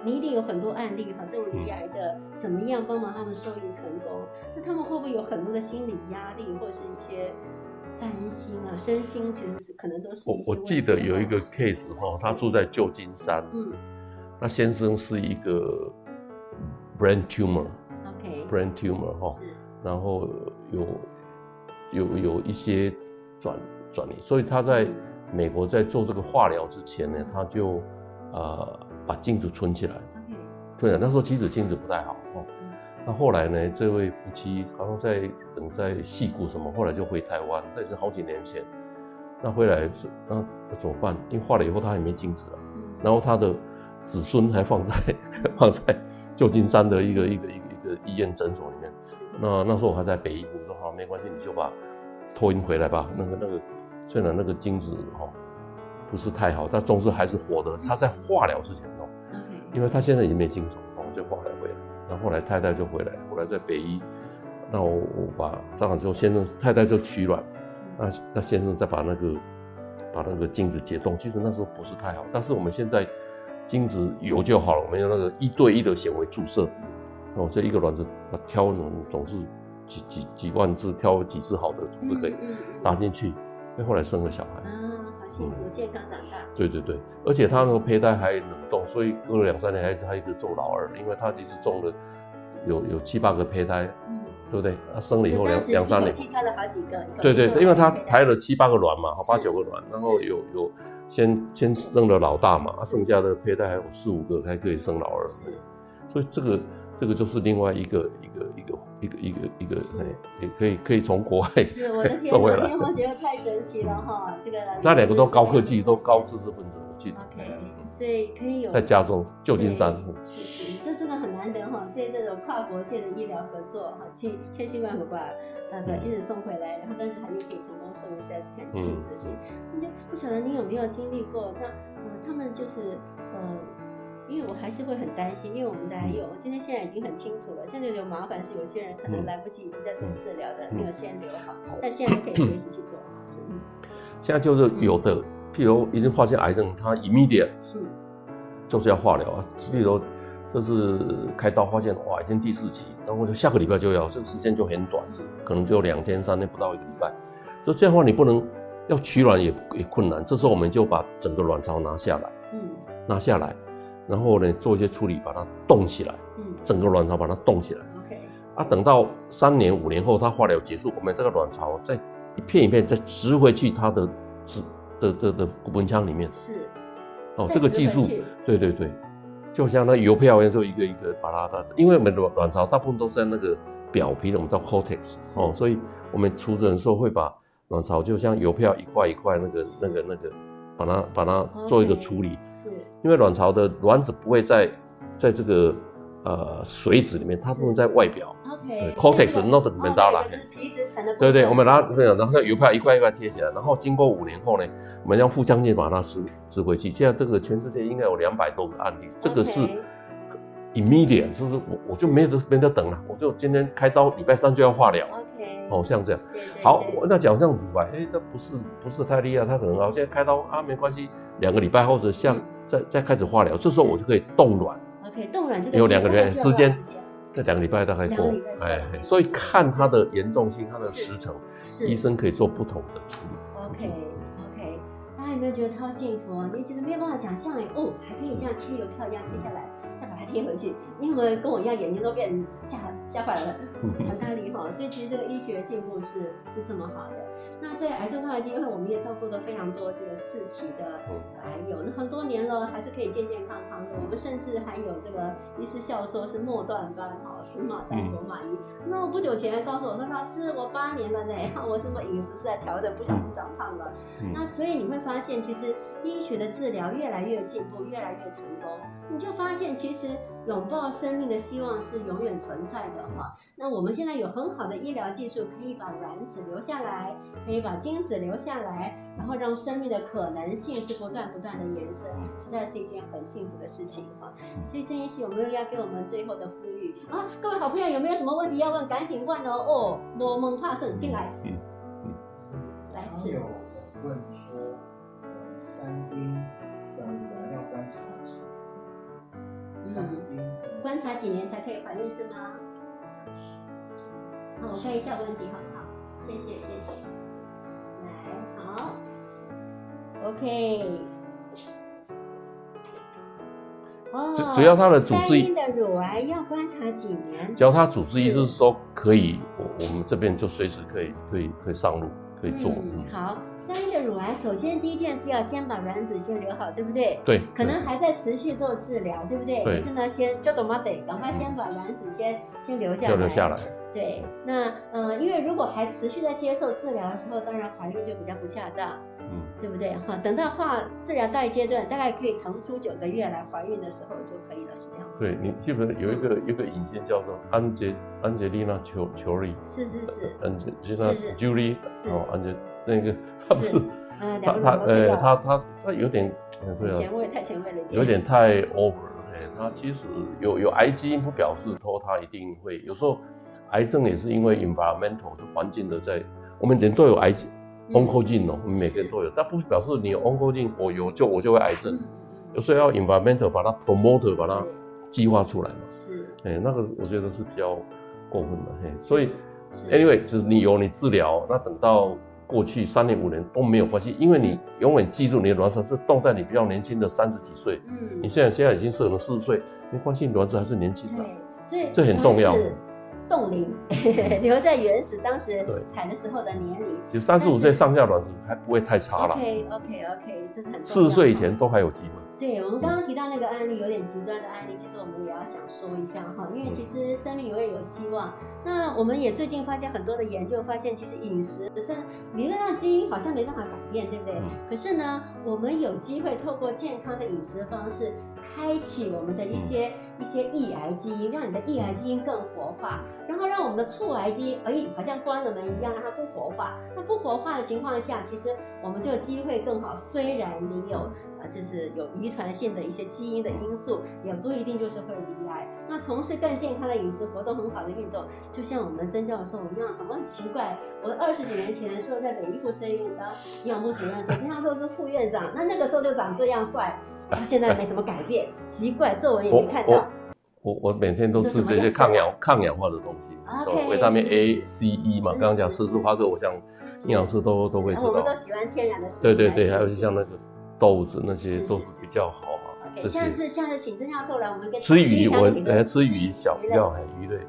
你一定有很多案例哈，这种离癌的怎么样帮忙他们受孕成功？那他们会不会有很多的心理压力，或是一些担心啊，身心其实是可能都是我记得有一个 case 哈，他住在旧金山，嗯。那先生是一个 brain tumor，OK，brain，OK，tumor 哈，是，然后有有有一些转转移，所以他在美国在做这个化疗之前呢，他就呃把精子存起来对啊，那时候其实精子不太好哦嗯。那后来呢，这位夫妻好像在等在戏谷什么，后来就回台湾，那是好几年前。那回来是那那怎么办？因为化了以后他也没精子了，嗯然后他的子孙还放在放在旧金山的一个一个一个一个医院诊所里面。那那时候我还在北医，没关系，你就把托运回来吧。那个那个虽然那个精子哈、哦、不是太好，但总之还是活的。他在化疗之前哦，因为他现在已经没精虫，然后就化疗回来。然后后来太太就回来，后来在北医，那我我把这样之后，先生太太就取卵，那那先生再把那个把那个精子解冻，其实那时候不是太好，但是我们现在精子有就好了，我们用那个一对一的显微注射，哦，这一个卵子它挑总总是几几几万只，挑几只好的总是可以打进去，那后来生了小孩。啊，好幸福，健康长大，对对对，而且他那个胚胎还冷冻，所以隔了两三年还还有一直做老二，因为他其实种了有有七八个胚胎，嗯，对不对？他生了以后两两三年，一口气挑了好几个，对对，因为他排了七八个卵嘛，好八九个卵，然后有有先先生了老大嘛，啊剩下的胚胎还有四五个才可以生老二，所以这个这个就是另外一个一个一个一个一个一个，是哎也可以可以从国外是我的 天哪，送回来天。我觉得太神奇了哈，这个那两个都高科技，都高知识分子，我记得。OK，所以可以有在加州旧金山，是是，这真的很难得哈。所以这种跨国界的医疗合作哈，千千辛万苦把呃把精子送回来，然后但是还又可以成功受孕，实在是很幸福的事情。那就不晓得你有没有经历过？那呃他们就是呃。因为我还是会很担心，因为我们的还有，我今天现在已经很清楚了。现在有麻烦是有些人可能嗯来不及已经在做治疗的，嗯没有先留好，但现在可以随时去做好事。嗯现在就是有的，譬如已经发现癌症，它 immediate 是就是要化疗啊。譬如这是开刀发现哇，已经第四期，然后就下个礼拜就要，这个时间就很短，嗯可能就两天三天不到一个礼拜。所以这样的话你不能要取卵也也困难，这时候我们就把整个卵巢拿下来，嗯拿下来，然后呢做一些处理，把它冻起来，嗯整个卵巢把它冻起来。，OK，啊，等到三年五年后，它化疗结束，我们这个卵巢再一片一片再植回去它的子的的的骨盆腔里面。是哦，这个技术对对对，就像那邮票一样，就一个一个把它的，因为我们的卵巢大部分都在那个表皮的，我们叫 cortex 哦，所以我们出诊的时候会把卵巢就像邮票一块一块那个那个那个，把它把它做一个处理，是因为卵巢的卵子不会在在这个呃水子里面，它不能在外表。OK 对 cortex not medulla 哦就是皮质层的部分。对对，我们拿对，然后那邮票一块一块贴起来，然后经过五年后呢，我们用腹腔镜把它植植回去。现在这个全世界应该有两百多个案例，这个是 immediate，就是我我就没有得没得等了，我就今天开刀，礼拜三就要化疗。OK，哦，像这样。对，对好，那讲这样乳癌，哎，这不是不是太厉害，他可能啊，现在开刀啊没关系，两个礼拜或者像嗯再再开始化疗，这时候我就可以冻卵，OK 冻卵这个有两个月时间这两个礼拜大概过两个哎吧，所以看它的严重性、它的时程，医生可以做不同的处理。OK OK，大家有没有觉得超幸福啊？你觉得没有办法想象哎，哦，还可以像切邮票一样切下来，贴回去。你有没有跟我一样眼睛都变吓吓坏了？很大力哈，所以其实这个医学进步是是这么好的。那在癌症化疗基金会，我们也照顾了非常多这个四期的嗯癌友，那很多年了还是可以健健康康的。我们甚至还有这个医师笑说是末段班哈，死马当活马医。那我不久前告诉我说，老师我八年了呢，我什么饮食是在调整，不小心长胖了。嗯那所以你会发现，其实医学的治疗越来越进步，越来越成功，你就发现其实拥抱生命的希望是永远存在的哈。那我们现在有很好的医疗技术，可以把卵子留下来，可以把精子留下来，然后让生命的可能性是不断不断的延伸，嗯实在是一件很幸福的事情哈。嗯所以郑医师有没有要给我们最后的呼吁啊？各位好朋友有没有什么问题要问？赶紧问哦！哦，我们怕生进来，嗯嗯来是问三阴的乳癌要观察几年？三阴的观察几年才可以怀孕是吗？那，我看一下问题好不好？谢谢谢谢。来好，OK。哦只只要它的主治三阴的乳癌要观察几年？只要他主治医师说可以，我我们这边就随时可以可以可以上路，可以做。嗯嗯，，好，三阴的乳癌，首先第一件事要先把卵子先留好，对不对？对，可能还在持续做治疗，对不对？对可是呢，先就懂吗？得赶快先把卵子先先留下来。要留下来。对，那呃，因为如果还持续在接受治疗的时候，当然怀孕就比较不恰当，嗯，对不对？哈，等到化治疗到一阶段，大概可以腾出九个月来怀孕的时候就可以了，是这样吗？对你基本上有一个有一个影星叫做安杰安杰丽娜裘裘丽，是是是，安杰丽娜 Julie 是。哦，安杰那个他不是呃，他两个他呃他他他有点嗯对啊，前卫太前卫了一点，有点太 over 了。哎，他其实有有癌基因不表示说他一定会，有时候癌症也是因为 environmental 就环境的在，我们人都有癌基嗯 oncogene 哦，我们每个人都有，但不表示你有 oncogene 我有就我就会癌症。有时候要 environmental 把它 promote 把它对。激化出来嘛。是，哎，那个我觉得是比较过分的，嘿，所以 anyway，只你有你治疗，那等到过去三年五年都没有关系，因为你永远记住你的卵巢是冻在你比较年轻的三十几岁，嗯。你现在现在已经是了四十岁，没关系，卵子还是年轻的。对，所以这很重要冻龄 留在原始当时对采的时候的年龄。就三十五岁上下卵子还不会太差了，OK OK OK，这是很四十岁以前都还有机会。对我们刚刚提到那个案例，有点极端的案例，其实我们也要想说一下哈，因为其实生命永远有希望。那我们也最近发现很多的研究，发现其实饮食只是理论上基因好像没办法改变，对不对？嗯可是呢，我们有机会透过健康的饮食方式，开启我们的一些、一些抑癌基因，让你的抑癌基因更活化，然后让我们的促癌基因，哎，好像关了门一样，让它不活化。那不活化的情况下，其实我们就有机会更好。虽然你有啊，就是有遗传性的一些基因的因素，也不一定就是会罹癌。那从事更健康的饮食活动，很好的运动，就像我们曾教授一样，怎么很奇怪？我二十几年前的时候，在北医附生医院当营养部主任的时候，曾教授是副院长，那那个时候就长这样帅，他现在没什么改变，奇怪，皱纹也没看到。我我每天都吃这些抗氧抗氧化的东西维他命 A、C、E 嘛，刚刚讲是十字花科，我想营养师都都会知道。我们都。喜欢天然的食物对对对，还有像那个豆子那些都是是。比较好下次下次请曾教授来，我们跟吃鱼我呃呃吃鱼小比较很鱼类，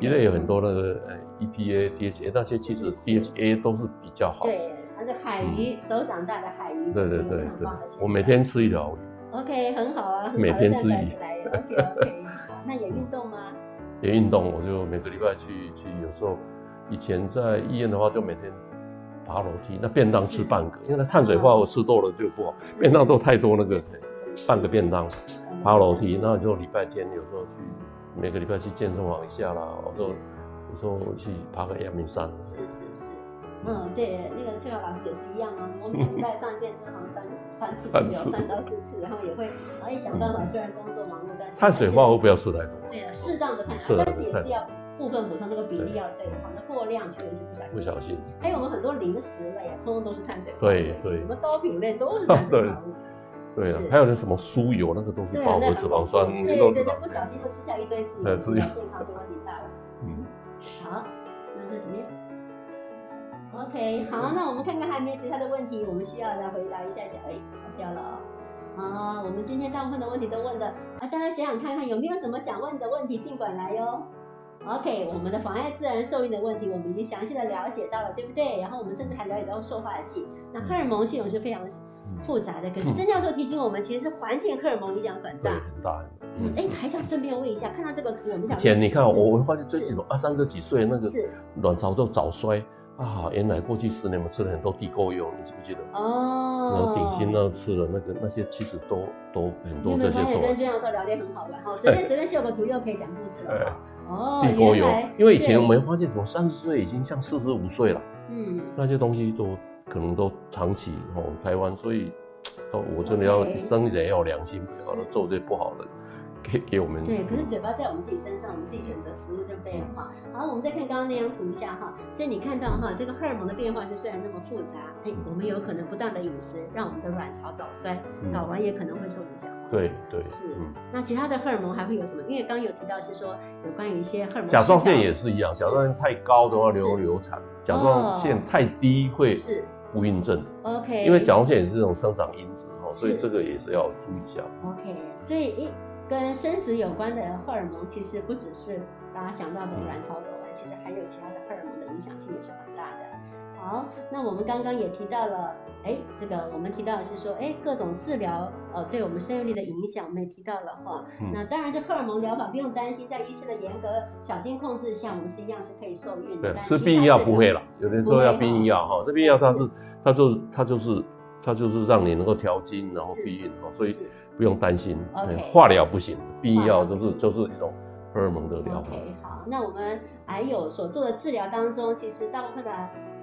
鱼类有很多那个呃 EPA、DHA 那些其实 DHA 都是比较好。对，那个海鱼手掌大的海鱼，对就是对对我每天吃一条鱼，OK 很好啊，好每天吃鱼 OK OK，好，那也运动吗？也运动，我就每个礼拜去去，有时候以前在医院的话，就每天爬楼梯，那便当吃半个，因为那碳水化合物吃多了就不好，便当都太多那个半个便当，嗯。爬楼梯，那就礼拜天有时候去，每个礼拜去健身房一下啦，有时候有时候去爬个阳明山，是是是，嗯，对，那个翠华老师也是一样啊。我每个礼拜上健身房三三次左右，三到四次，然后也会，然后也想办法，虽然工作忙碌，但是碳水化合物不要吃太多。对啊，适当的碳水，适当的但是也是要部分补充，那个比例要对，好那过量确实是不小心。不小心。还有我们很多零食类啊，通通都是碳水化合物对对什么糕品类都是碳水化合物。对啊，还有那什么酥油，那个都是饱和脂肪酸，对对对，。不小心就吃下一堆自己的健康就问题大了。嗯，好，那这怎么样？OK，好，那我们看看还有没有其他的问题，我们需要来回答一下下。哎，跑掉了哦。啊，我们今天大部分的问题都问的啊，大家想想看看有没有什么想问的问题，尽管来哟。OK，我们的妨碍自然受孕的问题，我们已经详细的了解到了，对不对？然后我们甚至还了解到塑化剂。那荷尔蒙系统是非常复杂的，可是曾教授提醒我们，其实是环境荷尔蒙影响很，大。很大。嗯，哎，还想顺便问一下，看到这个图，我们以想前你看，是我我发现最近有二三十几岁那个卵巢都早衰啊，原来过去十年我们吃了很多地沟油，你记不记得？哦，然后顶新呢吃了那个那些其实都都很多这些有没有发现跟受曾教授聊天很好玩？哈，随便随便秀个图又可以讲故事了。哈。哦，地沟油，因为以前我们发现，怎么三十岁已经像四十五岁了，嗯，那些东西都可能都长期哦台湾，所以都我真的要生人要有良心，不要做这些不好的，给给我们。对，可是嘴巴在我们自己身上，我们自己选择食物就非常好。好，我们再看刚刚那张图一下哈，所以你看到哈，这个荷尔蒙的变化是虽然那么复杂，哎，我们有可能不当的饮食让我们的卵巢早衰，嗯睾丸也可能会受影响。对对，是嗯，那其他的荷尔蒙还会有什么？因为刚刚有提到是说有关于一些荷尔蒙甲状腺也是一样，甲状腺太高的话流流产，甲状腺太低会是不孕症，OK，因为甲状腺也是这种生长因子哦，所以这个也是要注意一下。OK，所以一跟生殖有关的荷尔蒙，其实不只是大家想到的卵巢睾丸，其实还有其他的荷尔蒙的影响性也是很大的。好，那我们刚刚也提到了，哎，这个我们提到的是说，哎，各种治疗呃对我们生育力的影响，我们也提到了哈。嗯那当然是荷尔蒙疗法，不用担心，在医生的严格小心控制下，我们是一样是可以受孕的。吃避孕药不会了，有的时候要避孕药哈，这避孕药它是它就是它就是它就是让你能够调经，然后避孕哈，所以是不用担心。化疗不行，避孕药就是就是一种荷尔蒙的疗法。OK，好，那我们癌友所做的治疗当中，其实大部分的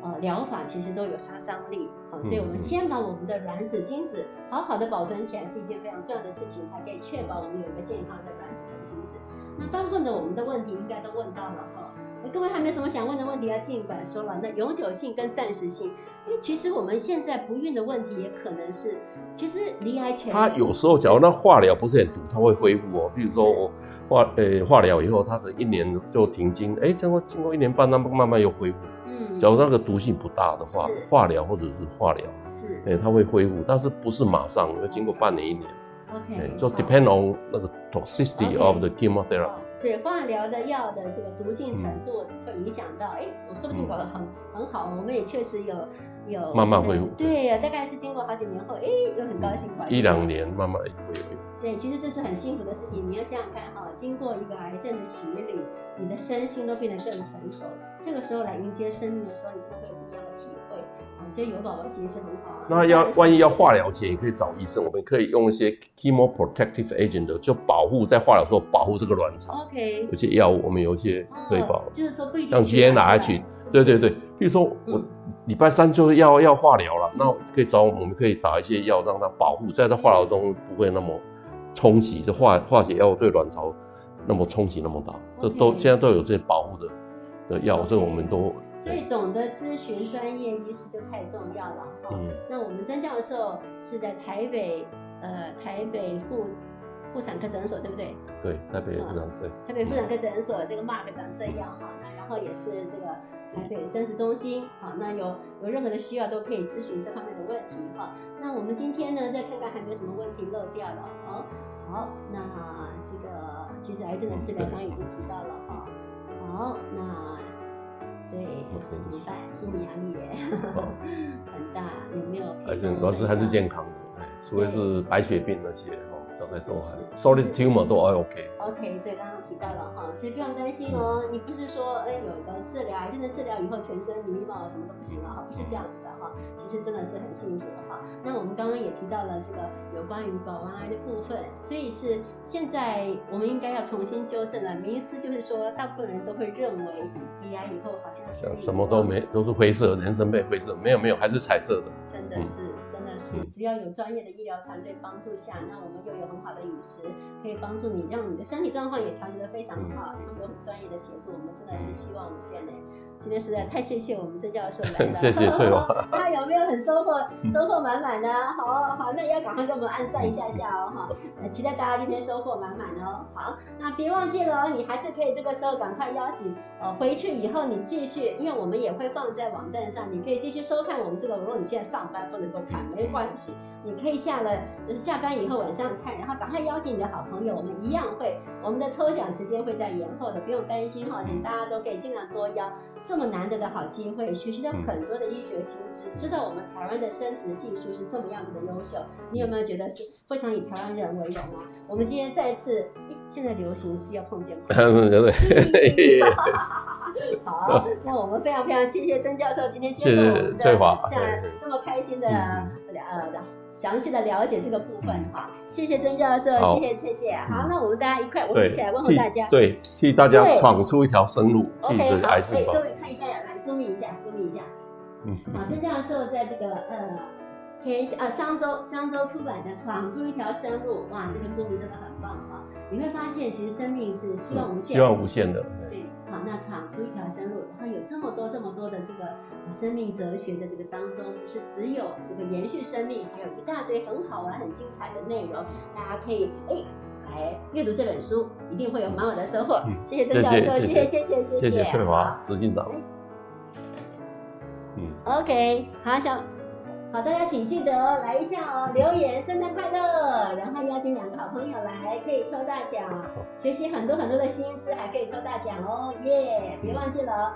呃疗法其实都有杀伤力，好，所以我们嗯先把我们的卵子、精子好好的保存起来是一件非常重要的事情，才可以确保我们有一个健康的卵子跟精子。那大部分的我们的问题应该都问到了哈。那各位还没有什么想问的问题，要尽管说了。那永久性跟暂时性，哎，其实我们现在不孕的问题也可能是，其实离癌前他有时候假如那化疗不是很毒，他会恢复哦。比如说我化呃化疗以后，他是一年就停经，哎，经过经过一年半，它慢慢又恢复。嗯假如那个毒性不大的话，化疗或者是化疗，是哎，他会恢复，但是不是马上，要经过半年一年，OK，哎，就好 depend on 那个 toxicity of the chemotherapy。哦所以化疗的药的这个毒性程度会影响到，哎、我说不定搞得很、很好，我们也确实有有慢慢恢复对呀，大概是经过好几年后，哎，又很高兴一两。年慢慢会恢复。对，其实这是很幸福的事情。你要想想看哈，经过一个癌症的洗礼，你的身心都变得更成熟，这个时候来迎接生命的时候，你真的会所以有宝宝其实是很好啊。那要万一要化疗前，也可以找医生，我们可以用一些 chemoprotective agent 的，就保护在化疗时候保护这个卵巢。OK，有些药物我们有一些可以保哦，就是说不一定像取卵出 GnRH 来是不是对对对，比如说我嗯礼拜三就是要要化疗了，那可以找我们，可以打一些药让它保护，在它化疗中不会那么冲击，就化化学药对卵巢那么冲击那么大，这都现在都有这些保护的的药以我们都所以懂得咨询专业医师就太重要了哈。嗯那我们曾教授是在台北，呃，台北妇妇产科诊所，对不对？对台北妇产对。台北妇产科诊所这个 Mark 长这样哈，那然后也是这个台北生殖中心，好，那有有任何的需要都可以咨询这方面的问题哈。那我们今天呢，再看看还有没有什么问题漏掉了哦。好，那这个其实癌症的治疗刚刚已经提到了哈。好，那对五百？心理压力也 很大，有没有还是主要是还是健康的，哎，除非是白血病那些哦，大概都还是 solid tumor 都还 OK。OK，这刚刚提到了哈，所以不用担心哦。你不是说，哎，有一个治疗癌症的治疗以后全身迷茫什么都不行了哈，不是这样子的哈。其实真的是很幸福哈。那我们刚刚也提到了这个有关于睾丸癌的部分，所以是现在我们应该要重新纠正了。迷思就是说，大部分人都会认为鼻癌以后好像像什么都没，都是灰色，人生被灰色，没有没有，还是彩色的。真的是，真的是，嗯只要有专业的医疗团队帮助下，那我们又有很好的饮食，可以帮助你，让你的身体状况也调节得非常嗯好，然后有很专业的协助，我们真的是希望无限的。今天实在太谢谢我们曾教授来 了，谢谢翠华 他有没有很收获收获满满呢？好好，那要赶快给我们按赞一下下哦哈，呃，期待大家今天收获满满哦。好，那别忘记了哦，你还是可以这个时候赶快邀请呃回去以后你继续，因为我们也会放在网站上，你可以继续收看我们这个。如果你现在上班不能够看，没关系，你可以下了就是下班以后晚上看，然后赶快邀请你的好朋友，我们一样会我们的抽奖时间会在延后的，不用担心哈，请大家都可以尽量多邀。这么难得的好机会，学习到很多的医学新知，知道我们台湾的生殖技术是这么样子的优秀，你有没有觉得是非常以台湾人为荣啊？我们今天再次，诶现在流行是要碰见 好，那我们非常非常谢谢曾教授今天接受我们的这样这么开心的嗯呃详细的了解这个部分嗯哈，谢谢曾教授，谢谢谢谢。好嗯，那我们大家一块，我们，一起来问候大家。对，替大家闯出一条生路，，OK，好，哎，各。位看一下，来说明一下，说明一下。嗯，好，曾教授在这个呃天啊商周商周出版的《闯出一条生路》，哇，这个书名真的很棒哈、你会发现，其实生命是希望无限，希望无限的。对，好，那闯出一条生路，然后有这么多、这么多的这个生命哲学的这个当中，是只有这个延续生命，还有一大堆很好玩、很精彩的内容，大家可以哎来阅读这本书，一定会有满满的收获。谢谢郑教授，谢谢谢谢谢谢，谢谢顺华，资金涨。嗯，OK，好，小。好，大家请记得来一下哦，留言圣诞快乐，然后邀请两个好朋友来，可以抽大奖，学习很多很多的新知，还可以抽大奖哦，耶！别忘记了。